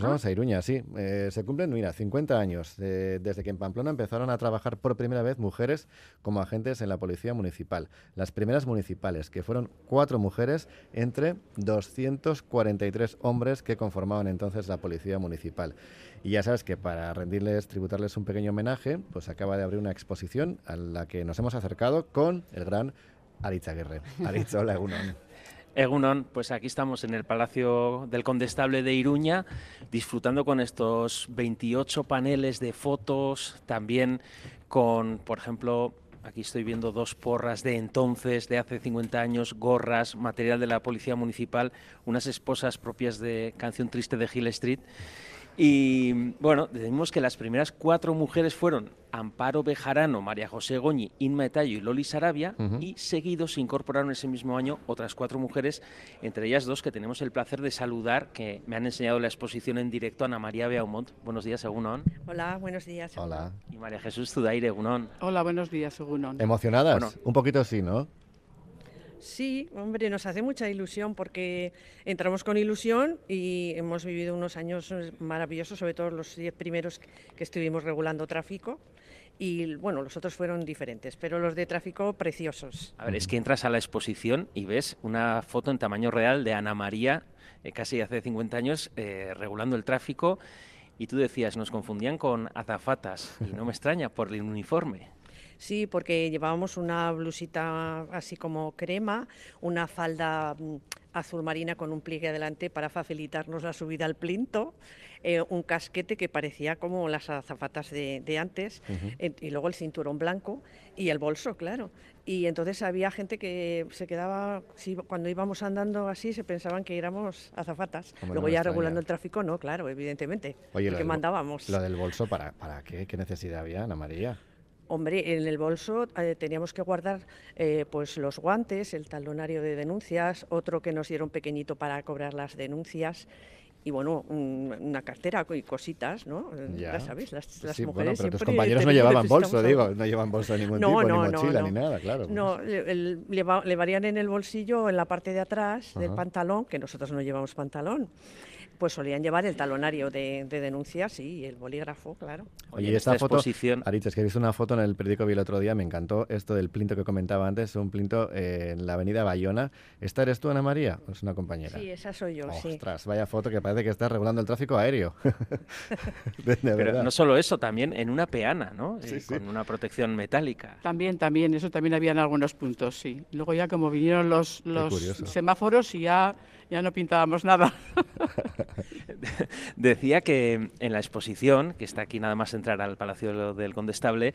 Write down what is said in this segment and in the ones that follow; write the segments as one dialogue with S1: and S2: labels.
S1: Nos vamos a Iruña, sí. Eh, se cumplen, mira, 50 años desde que en Pamplona empezaron a trabajar por primera vez mujeres como agentes en la policía municipal. Las primeras municipales, que fueron cuatro mujeres entre 243 hombres que conformaban entonces la policía municipal. Y ya sabes que para rendirles, tributarles un pequeño homenaje, pues acaba de abrir una exposición a la que nos hemos acercado con el gran Aritz Aguirre. Aritz, hola, Egunon.
S2: Egunon, pues aquí estamos en el Palacio del Condestable de Iruña, disfrutando con estos 28 paneles de fotos, también con, por ejemplo, aquí estoy viendo dos porras de entonces, de hace 50 años, gorras, material de la Policía Municipal, unas esposas propias de Canción Triste de Hill Street. Y bueno, decimos que las primeras cuatro mujeres fueron Amparo Bejarano, María José Goñi, Inma Etayo y Loli Sarabia, y seguidos se incorporaron ese mismo año otras cuatro mujeres, entre ellas dos que tenemos el placer de saludar, que me han enseñado la exposición en directo, Ana María Beaumont. Buenos días, Egunon.
S3: Hola, buenos días.
S1: Hola.
S2: Y María Jesús Zudaire, Egunon.
S4: Hola, buenos días, Egunon.
S1: ¿Emocionadas? Un poquito sí, ¿no?
S3: Sí, hombre, nos hace mucha ilusión porque entramos con ilusión y hemos vivido unos años maravillosos, sobre todo los diez primeros que estuvimos regulando tráfico. Y bueno, los otros fueron diferentes, pero los de tráfico preciosos.
S2: A ver, es que entras a la exposición y ves una foto en tamaño real de Ana María, eh, casi hace 50 años, eh, regulando el tráfico. Y tú decías, nos confundían con azafatas. Y no me extraña por el uniforme.
S3: Sí, porque llevábamos una blusita así como crema, una falda mm, azul marina con un pliegue adelante para facilitarnos la subida al plinto, eh, un casquete que parecía como las azafatas de, antes, y luego el cinturón blanco y el bolso, claro. Y entonces había gente que se quedaba, cuando íbamos andando así, se pensaban que éramos azafatas. Luego ya regulando el tráfico, no, claro, evidentemente, Oye, porque mandábamos.
S1: Lo del bolso, ¿para, para qué? ¿Qué necesidad había, Ana María?
S3: Hombre, en el bolso eh, teníamos que guardar eh, pues los guantes, el talonario de denuncias, otro que nos dieron pequeñito para cobrar las denuncias y bueno, una cartera y cositas, ¿no? Ya, sabéis, las,
S1: sí,
S3: mujeres
S1: bueno, pero tus compañeros no llevaban bolso, digo, no llevan bolso de ningún tipo, ni mochila, ni nada, claro.
S3: No, le, le, varían en el bolsillo, en la parte de atrás del pantalón, que nosotros no llevamos pantalón pues solían llevar el talonario de, denuncias y el bolígrafo, claro.
S1: Oye, esta, foto, exposición... es que he visto una foto en el periódico vi el otro día, me encantó esto del plinto que comentaba antes, un plinto eh, en la avenida Bayona. ¿Esta eres tú, Ana María, o es una compañera?
S3: Sí, esa soy yo,
S1: Ostras, vaya foto que parece que estás regulando el tráfico aéreo.
S2: Pero no solo eso, también en una peana, ¿no? Eh, con una protección metálica.
S4: También, también, eso también había en algunos puntos, sí. Luego ya como vinieron los, los semáforos y ya ya no pintábamos nada.
S2: Decía que en la exposición, que está aquí nada más entrar al Palacio del Condestable,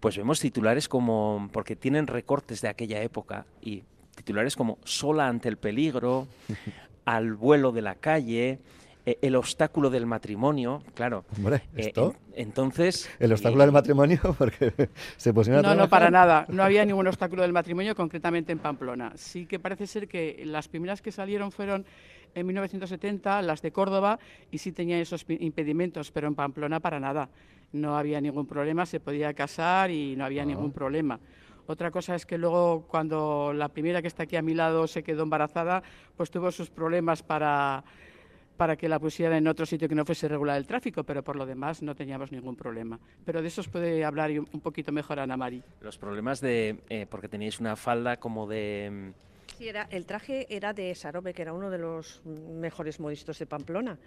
S2: pues vemos titulares como, porque tienen recortes de aquella época, y titulares como Sola ante el peligro, Al vuelo de la calle, eh, el obstáculo del matrimonio, claro.
S1: Hombre, eh, ¿esto?
S2: entonces...
S1: ¿El obstáculo del matrimonio? Porque se pusieron
S4: a No, no, para nada. No había ningún obstáculo del matrimonio, concretamente en Pamplona. Sí que parece ser que las primeras que salieron fueron en 1970, las de Córdoba, y sí tenían esos impedimentos, pero en Pamplona para nada. No había ningún problema, se podía casar y no había ah. ningún problema. Otra cosa es que luego, cuando la primera que está aquí a mi lado se quedó embarazada, pues tuvo sus problemas para para que la pusieran en otro sitio que no fuese regular el tráfico, pero por lo demás no teníamos ningún problema. Pero de eso os puede hablar un poquito mejor Ana Mari.
S2: Los problemas de, eh, porque teníais una falda como de...
S3: Mm, sí, era, el traje era de Sarobe, que era uno de los mejores modistos de Pamplona.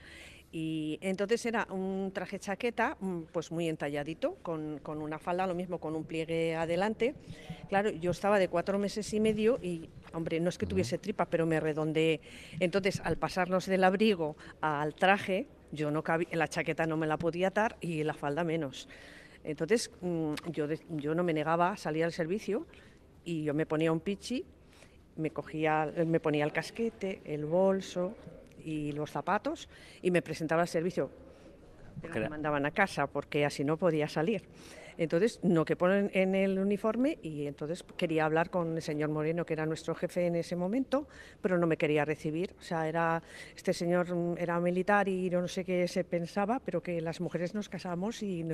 S3: Y entonces era un traje chaqueta, mm, pues muy entalladito, con, con, una falda, lo mismo con un pliegue adelante. Claro, yo estaba de cuatro meses y medio y, hombre, no es que tuviese tripa, pero me redondeé. Entonces, al pasarnos del abrigo al traje, yo no cabía, la chaqueta no me la podía atar y la falda menos. Entonces, mm, yo, yo no me negaba a salir al servicio y yo me ponía un pichi, me, cogía, me ponía el casquete, el bolso, y los zapatos y me presentaba al servicio. Pero me mandaban a casa porque así no podía salir. Entonces, no que ponen en el uniforme y entonces quería hablar con el señor Moreno, que era nuestro jefe en ese momento, pero no me quería recibir. O sea, era este señor era militar y no sé qué se pensaba, pero que las mujeres nos casamos y,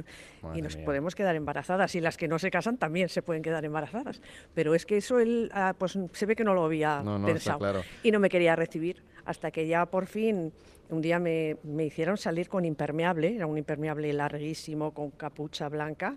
S3: y nos podemos quedar embarazadas y las que no se casan también se pueden quedar embarazadas. Pero es que eso él, ah, pues se ve que no lo había pensado y no me quería recibir hasta que ya por fin un día me, me hicieron salir con impermeable, era un impermeable larguísimo con capucha blanca,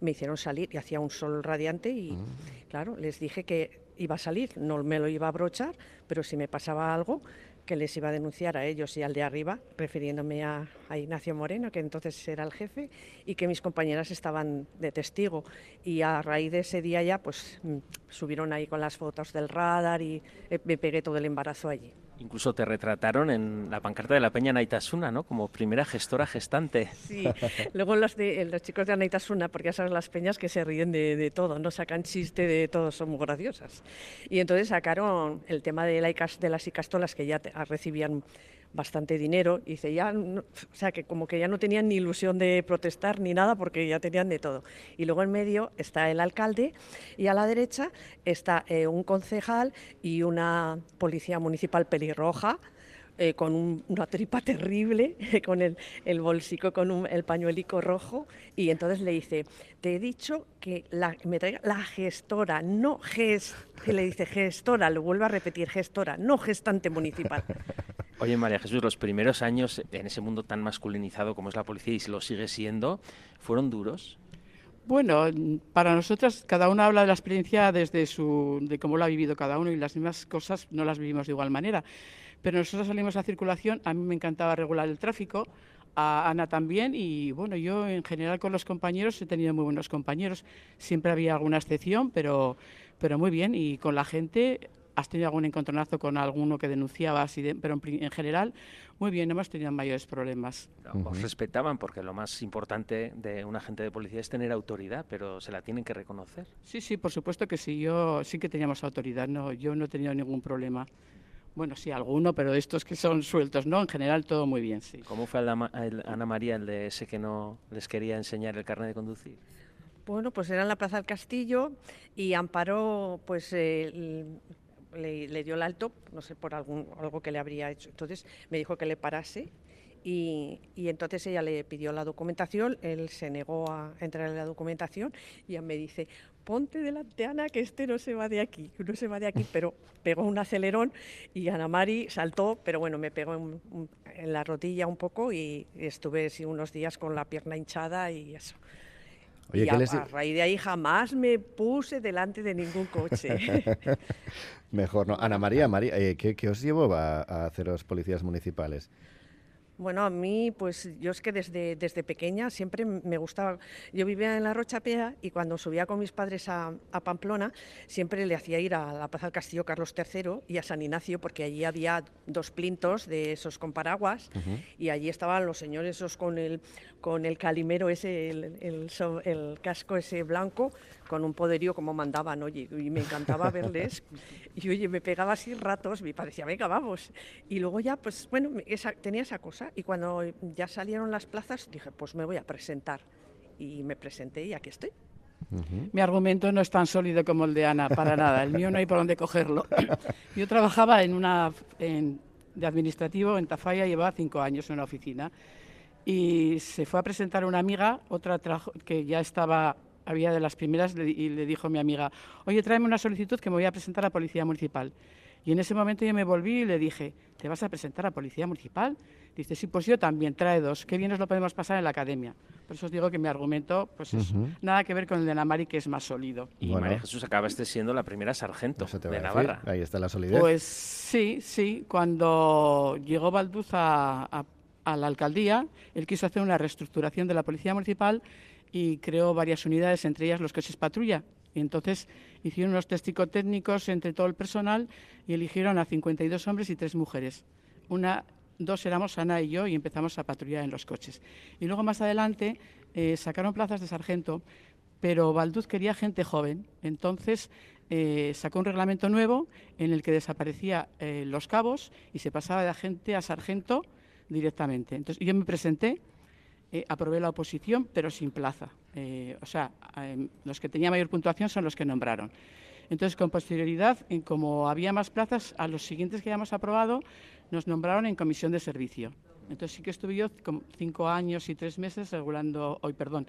S3: me hicieron salir y hacía un sol radiante y
S1: Mm.
S3: claro, les dije que iba a salir, no me lo iba a abrochar, pero si me pasaba algo, que les iba a denunciar a ellos y al de arriba, refiriéndome a, a Ignacio Moreno, que entonces era el jefe, y que mis compañeras estaban de testigo. Y a raíz de ese día ya, pues mm, subieron ahí con las fotos del radar y eh, me pegué todo el embarazo allí.
S2: Incluso te retrataron en la pancarta de la Peña Naitasuna, ¿no? Como primera gestora gestante.
S3: Sí, luego los, de, los chicos de Anaitasuna, porque ya sabes las peñas que se ríen de, todo, no sacan chiste de todo, son muy graciosas. Y entonces sacaron el tema de, la de las icastolas que ya te, recibían bastante dinero. Y dice ya o sea que como que ya no tenían ni ilusión de protestar ni nada porque ya tenían de todo. Y luego en medio está el alcalde y a la derecha está eh, un concejal y una policía municipal pelirroja eh, con un, una tripa terrible, con el, bolsico, con el pañuelico rojo, y entonces le dice, te he dicho que la, me traiga la gestora, no gest, que le dice gestora, lo vuelvo a repetir, gestora, no gestante municipal.
S2: Oye, María Jesús, los primeros años en ese mundo tan masculinizado como es la policía y lo sigue siendo, ¿fueron duros?
S4: Bueno, para nosotras cada uno habla de la experiencia desde su, de cómo lo ha vivido cada uno y las mismas cosas no las vivimos de igual manera. Pero nosotros salimos a circulación, a mí me encantaba regular el tráfico, a Ana también y bueno, yo en general con los compañeros he tenido muy buenos compañeros. Siempre había alguna excepción, pero, pero muy bien y con la gente has tenido algún encontronazo con alguno que denunciaba, de, pero en, en, general, muy bien, no hemos tenido mayores problemas.
S2: Uh -huh. Os respetaban porque lo más importante de un agente de policía es tener autoridad, pero se la tienen que reconocer.
S4: Sí, sí, por supuesto que sí, yo sí que teníamos autoridad, no, yo no he tenido ningún problema. Bueno, sí, alguno, pero estos que son sueltos, ¿no? En general todo muy bien, sí.
S2: ¿Cómo fue el, el, Ana María, el de ese que no les quería enseñar el carnet de conducir?
S3: Bueno, pues era en la Plaza del Castillo y Amparó, pues... Eh, le, le, dio el alto, no sé, por algún, algo que le habría hecho. Entonces me dijo que le parase y, y, entonces ella le pidió la documentación, él se negó a entrar en la documentación y me dice, ponte delante Ana que este no se va de aquí, no se va de aquí, pero pegó un acelerón y Ana Mari saltó, pero bueno, me pegó en, en la rodilla un poco y estuve sí, unos días con la pierna hinchada y eso. Oye, y a, les... a, raíz de ahí jamás me puse delante de ningún coche.
S1: Mejor, ¿no? Ana María, María eh, ¿qué, ¿qué, os llevó a, a hacer los policías municipales?
S3: Bueno, a mí, pues yo es que desde, desde pequeña siempre me gustaba. Yo vivía en la Rochapea y cuando subía con mis padres a, a, Pamplona, siempre le hacía ir a la Plaza del Castillo Carlos III y a San Ignacio, porque allí había dos plintos de esos con paraguas uh -huh. y allí estaban los señores esos con el, con el calimero ese, el, el, el casco ese blanco, con un poderío como mandaban, oye, y me encantaba verles. y oye, me pegaba así ratos, me parecía, venga, vamos. Y luego ya, pues bueno, esa, tenía esa cosa. Y cuando ya salieron las plazas, dije, pues me voy a presentar. Y me presenté y aquí estoy.
S4: Uh -huh. Mi argumento no es tan sólido como el de Ana, para nada. El mío no hay por dónde cogerlo. Yo trabajaba en una en, de administrativo en Tafalla, llevaba cinco años en una oficina. Y se fue a presentar una amiga, otra que ya estaba había de las primeras y le dijo a mi amiga, oye, tráeme una solicitud que me voy a presentar a la Policía Municipal. Y en ese momento yo me volví y le dije, ¿te vas a presentar a Policía Municipal? Dice, sí, pues yo también, trae dos. Qué bien nos lo podemos pasar en la academia. Por eso os digo que mi argumento, pues es uh -huh. nada que ver con el de Namari, que es más sólido.
S2: Y bueno. María Jesús acabaste siendo la primera sargento de Navarra.
S1: Ahí está la solidez.
S4: Pues sí, sí. Cuando llegó Balduz a, a, a la alcaldía, él quiso hacer una reestructuración de la Policía Municipal y creó varias unidades, entre ellas los coches patrulla. Y entonces hicieron unos test psicotécnicos entre todo el personal y eligieron a 52 hombres y tres mujeres. Una, dos éramos Ana y yo y empezamos a patrullar en los coches. Y luego más adelante eh, sacaron plazas de sargento, pero Valduz quería gente joven. Entonces eh, sacó un reglamento nuevo en el que desaparecía eh, los cabos y se pasaba de agente a sargento directamente. Entonces yo me presenté eh, aprobé la oposición, pero sin plaza. Eh, o sea, eh, los que tenían mayor puntuación son los que nombraron. Entonces, con posterioridad, en, como había más plazas, a los siguientes que habíamos aprobado nos nombraron en comisión de servicio. Entonces sí que estuve yo cinco años y tres meses regulando, hoy perdón,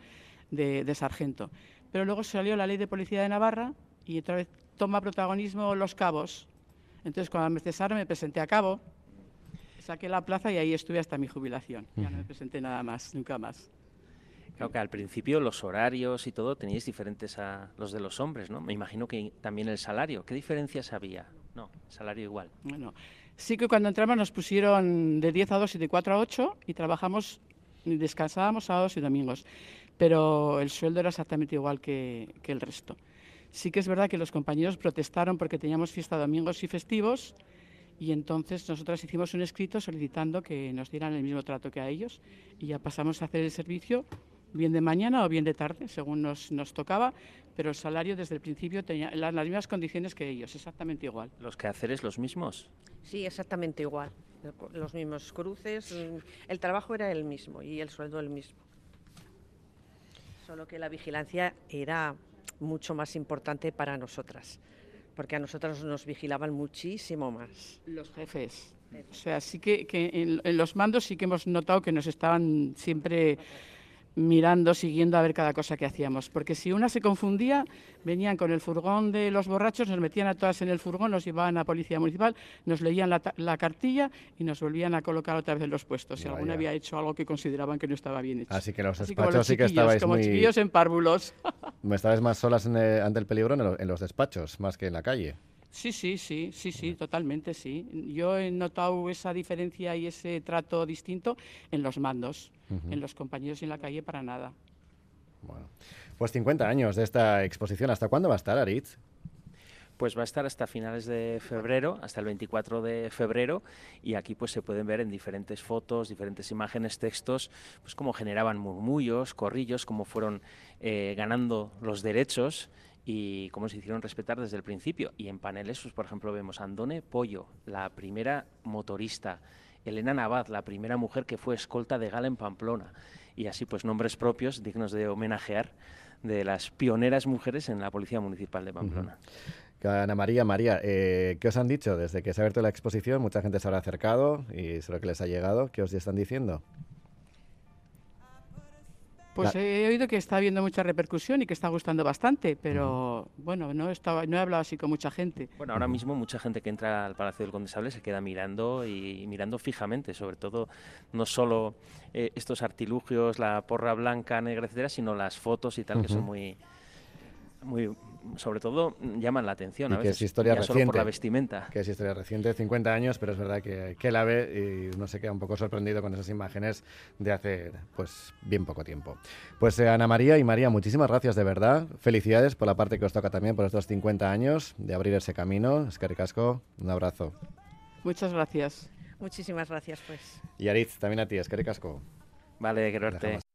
S4: de, de sargento. Pero luego salió la ley de policía de Navarra y otra vez toma protagonismo los cabos. Entonces, cuando me cesaron, me presenté a cabo saqué la plaza y ahí estuve hasta mi jubilación. Ya no me presenté nada más, nunca más.
S2: Claro que al principio los horarios y todo teníais diferentes a los de los hombres, ¿no? Me imagino que también el salario. ¿Qué diferencias había? No, salario igual.
S4: Bueno, sí que cuando entramos nos pusieron de 10 a 2 y de 4 a 8 y trabajamos descansábamos sábados y domingos, pero el sueldo era exactamente igual que, que el resto. Sí que es verdad que los compañeros protestaron porque teníamos fiesta domingos y festivos y entonces nosotros hicimos un escrito solicitando que nos dieran el mismo trato que a ellos y ya pasamos a hacer el servicio bien de mañana o bien de tarde, según nos, nos tocaba, pero el salario desde el principio tenía las, las mismas condiciones que ellos, exactamente igual.
S2: ¿Los quehaceres los mismos?
S3: Sí, exactamente igual. Los mismos cruces, el trabajo era el mismo y el sueldo el mismo. Solo que la vigilancia era mucho más importante para nosotras, porque a nosotros nos vigilaban muchísimo más.
S4: Los jefes. O sea, sí que, que en, en los mandos sí que hemos notado que nos estaban siempre mirando, siguiendo a ver cada cosa que hacíamos. Porque si una se confundía, venían con el furgón de los borrachos, nos metían a todas en el furgón, nos llevaban a Policía Municipal, nos leían la, la cartilla y nos volvían a colocar otra vez en los puestos. Si
S1: Vaya.
S4: alguna había hecho algo que consideraban que no estaba bien hecho.
S1: Así que los despachos
S4: los
S1: sí que estabais
S4: como
S1: muy...
S4: chiquillos en párvulos.
S1: Me estabais más solas en el- ante el peligro en los despachos, más que en la calle.
S4: Sí, sí, sí, sí, sí, totalmente, sí. Yo he notado esa diferencia y ese trato distinto en los mandos, en los compañeros y en la calle para nada.
S1: Bueno, pues 50 años de esta exposición. ¿Hasta cuándo va a estar, Aritz?
S2: Pues va a estar hasta finales de febrero, hasta el 24 de febrero, y aquí pues se pueden ver en diferentes fotos, diferentes imágenes, textos, pues cómo generaban murmullos, corrillos, cómo fueron eh, ganando los derechos y cómo se hicieron respetar desde el principio. Y en paneles, pues por ejemplo vemos a Andone Pollo, la primera motorista, Elena Navad, la primera mujer que fue escolta de gala en Pamplona, y así pues nombres propios dignos de homenajear de las pioneras mujeres en la Policía Municipal de Pamplona.
S1: Ana María, María, eh, ¿qué os han dicho desde que se ha abierto la exposición? Mucha gente se habrá acercado y seguro que les ha llegado. ¿Qué os están diciendo?
S4: Pues
S1: La-
S4: he oído que está habiendo mucha repercusión y que está gustando bastante, pero bueno, no, estaba, no he hablado así con mucha gente.
S2: Bueno, ahora mismo mucha gente que entra al Palacio del Condestable se queda mirando y mirando fijamente, sobre todo no solo eh, estos artilugios, la porra blanca, negra, etcétera, sino las fotos y tal que son muy muy sobre todo llaman la atención
S1: Y
S2: a
S1: que es
S2: veces
S1: historia
S2: ya solo por la
S1: reciente.
S2: vestimenta.
S1: Que es historia reciente, 50 años, pero es verdad que, que la ve y uno se queda un poco sorprendido con esas imágenes de hace pues bien poco tiempo. Pues eh, Ana María y María, muchísimas gracias de verdad. Felicidades por la parte que os toca también por estos 50 años de abrir ese camino. Es que ricasco, un abrazo.
S4: Muchas gracias.
S3: Muchísimas gracias, pues.
S1: Y Aritz, también a ti, es que ricasco.
S2: Vale, quererte.
S1: Dejamos.